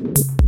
you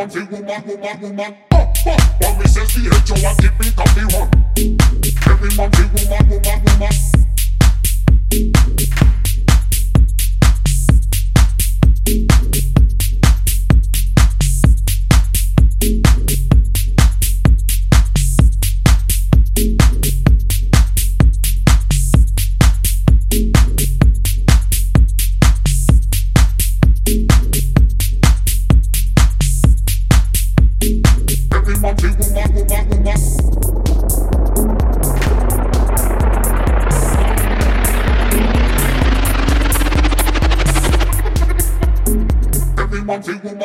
woman, the woman, woman, woman. Uh, uh. we says she hate you and keep me coffee one. Every man, the woman, woman, woman.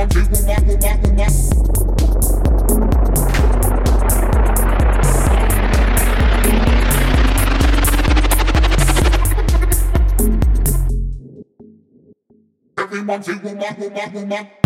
Everyone, everyone, everyone, everyone.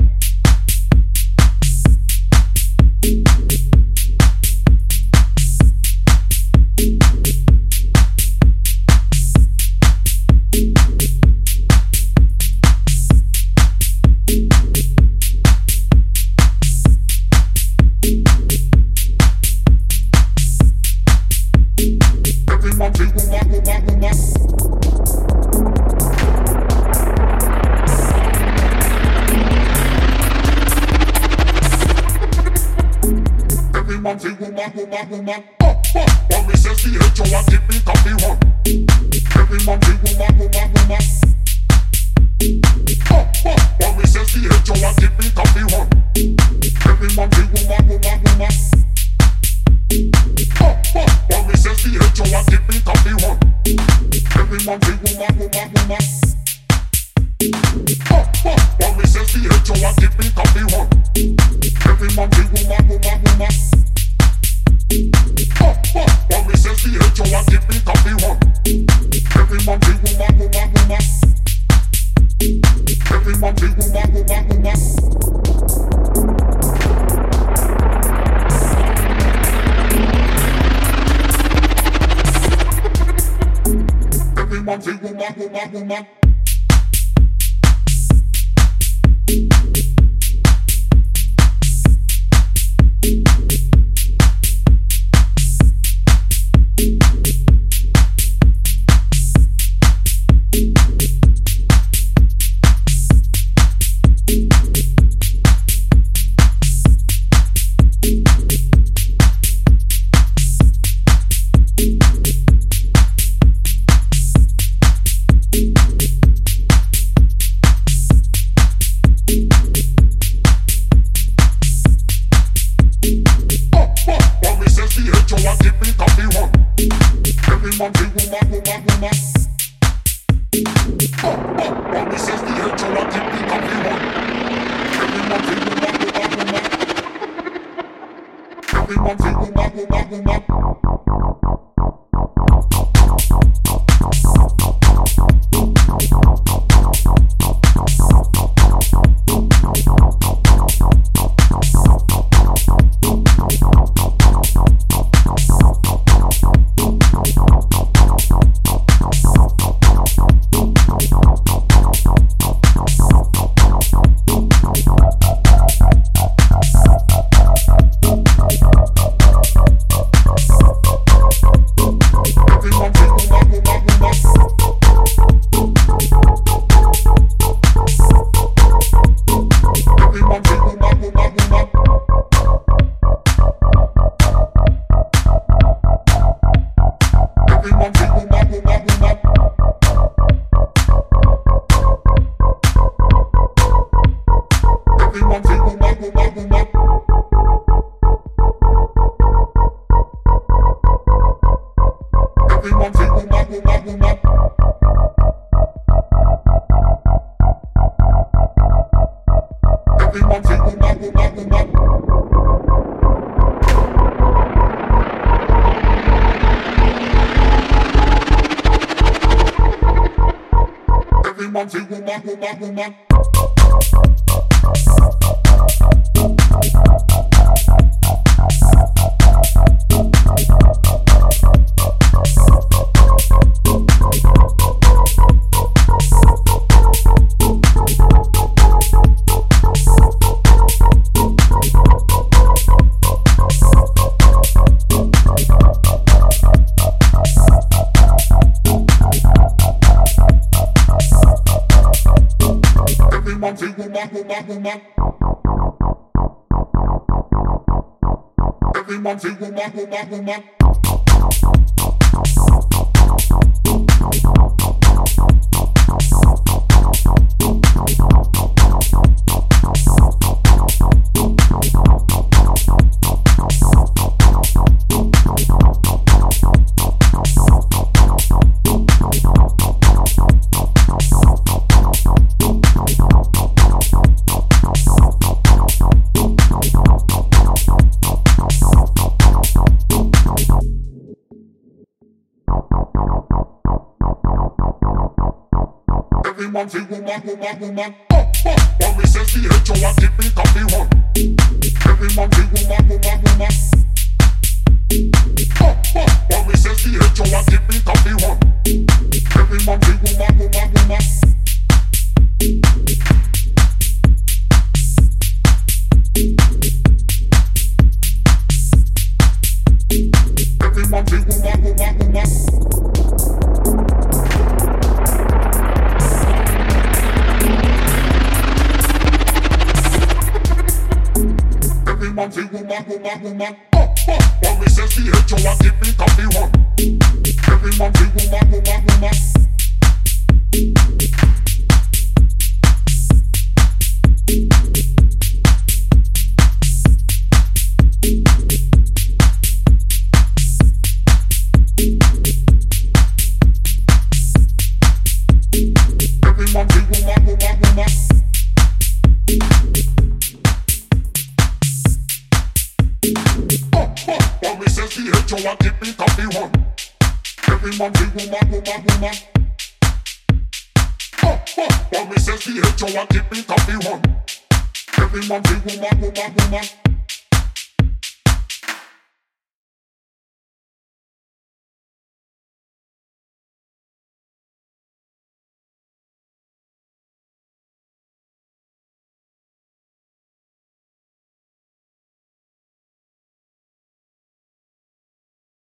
appreciate you and give me copy one. Every man woman, woman, woman. Oh, oh, oh me says the hate you give me copy one. Every man woman, woman, woman. Every man woman, woman, woman. Every man woman, woman, woman. bum bum bum bum bum Everyone take a back, back, back. woman, say woman, woman, woman. Everyone a woman, woman, woman. woman, the woman, woman, woman. Up, up, but me says the head, you want keep it up, the one. Woman, woman, and back. Mommy says she hate you, I give me coffee one. Every man, she woman, woman, woman. back, go back. woman, big woman, woman, woman. Oh, oh, but me says the head, you and keep me coffee one. Every man, big woman, woman, woman.